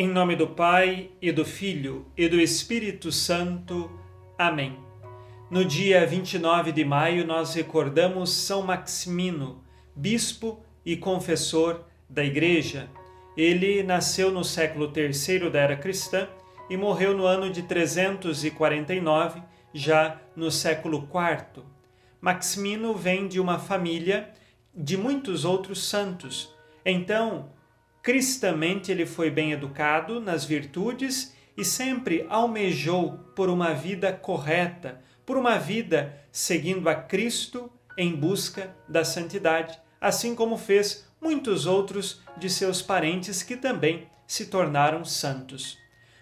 Em nome do Pai e do Filho e do Espírito Santo. Amém. No dia 29 de maio, nós recordamos São Maximino, bispo e confessor da Igreja. Ele nasceu no século III da era cristã e morreu no ano de 349, já no século IV. Maximino vem de uma família de muitos outros santos. Então, cristamente, ele foi bem educado nas virtudes e sempre almejou por uma vida correta, por uma vida seguindo a Cristo em busca da santidade, assim como fez muitos outros de seus parentes que também se tornaram santos.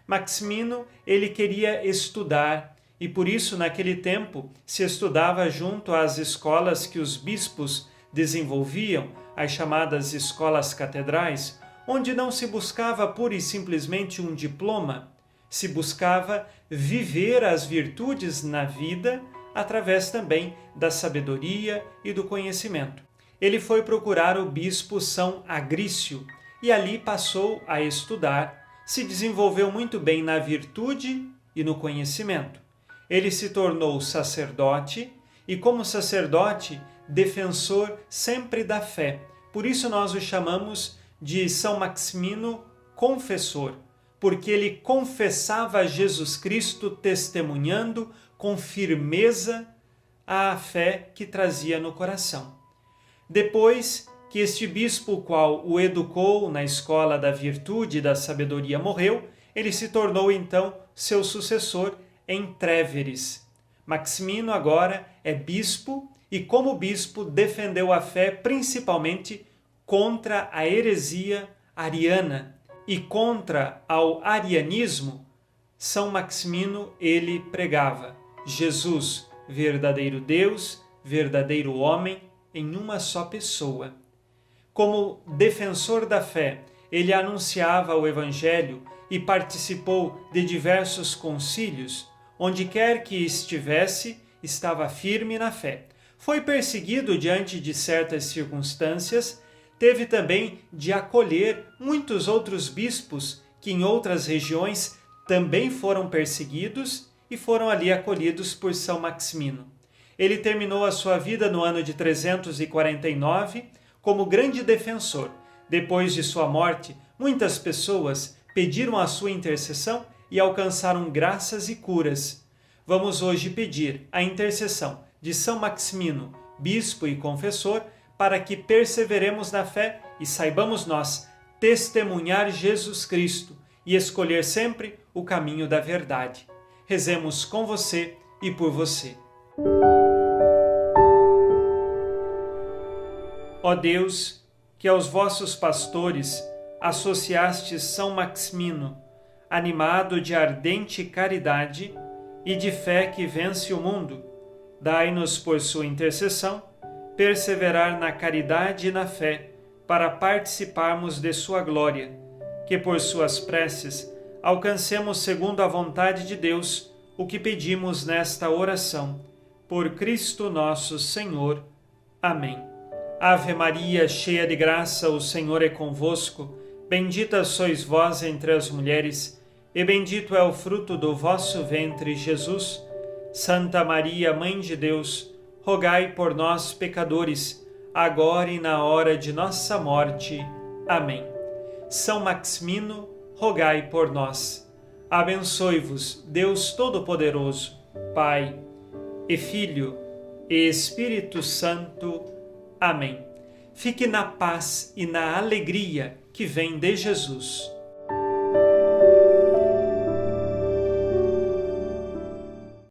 Maximino, ele queria estudar e por isso naquele tempo se estudava junto às escolas que os bispos desenvolviam, as chamadas escolas catedrais, onde não se buscava pura e simplesmente um diploma, se buscava viver as virtudes na vida através também da sabedoria e do conhecimento. Ele foi procurar o bispo São Agrício e ali passou a estudar, se desenvolveu muito bem na virtude e no conhecimento. Ele se tornou sacerdote e, como sacerdote, defensor sempre da fé. Por isso nós o chamamos de São Maximino Confessor, porque ele confessava Jesus Cristo testemunhando com firmeza a fé que trazia no coração. Depois que este bispo, qual o educou na escola da virtude e da sabedoria, morreu, ele se tornou então seu sucessor em Tréveres. Maximino agora é bispo e, como bispo, defendeu a fé principalmente contra a heresia ariana e contra ao arianismo. São Maximino ele pregava Jesus, verdadeiro Deus, verdadeiro homem, em uma só pessoa. Como defensor da fé, ele anunciava o Evangelho e participou de diversos concílios. Onde quer que estivesse, estava firme na fé. Foi perseguido diante de certas circunstâncias, teve também de acolher muitos outros bispos que em outras regiões também foram perseguidos e foram ali acolhidos por São Maximino. Ele terminou a sua vida no ano de 349 como grande defensor. Depois de sua morte, muitas pessoas pediram a sua intercessão e alcançaram graças e curas. Vamos hoje pedir a intercessão de São Maximino, bispo e confessor, para que perseveremos na fé e saibamos nós testemunhar Jesus Cristo e escolher sempre o caminho da verdade. Rezemos com você e por você. Ó Deus, que aos vossos pastores associastes São Maximino, animado de ardente caridade e de fé que vence o mundo, dai-nos por sua intercessão perseverar na caridade e na fé para participarmos de sua glória, que por suas preces alcancemos segundo a vontade de Deus o que pedimos nesta oração. Por Cristo nosso Senhor. Amém. Ave Maria, cheia de graça, o Senhor é convosco. Bendita sois vós entre as mulheres, e bendito é o fruto do vosso ventre, Jesus. Santa Maria, Mãe de Deus, rogai por nós, pecadores, agora e na hora de nossa morte. Amém. São Maximino, rogai por nós. Abençoe-vos, Deus Todo-Poderoso, Pai e Filho e Espírito Santo. Amém. Fique na paz e na alegria que vem de Jesus.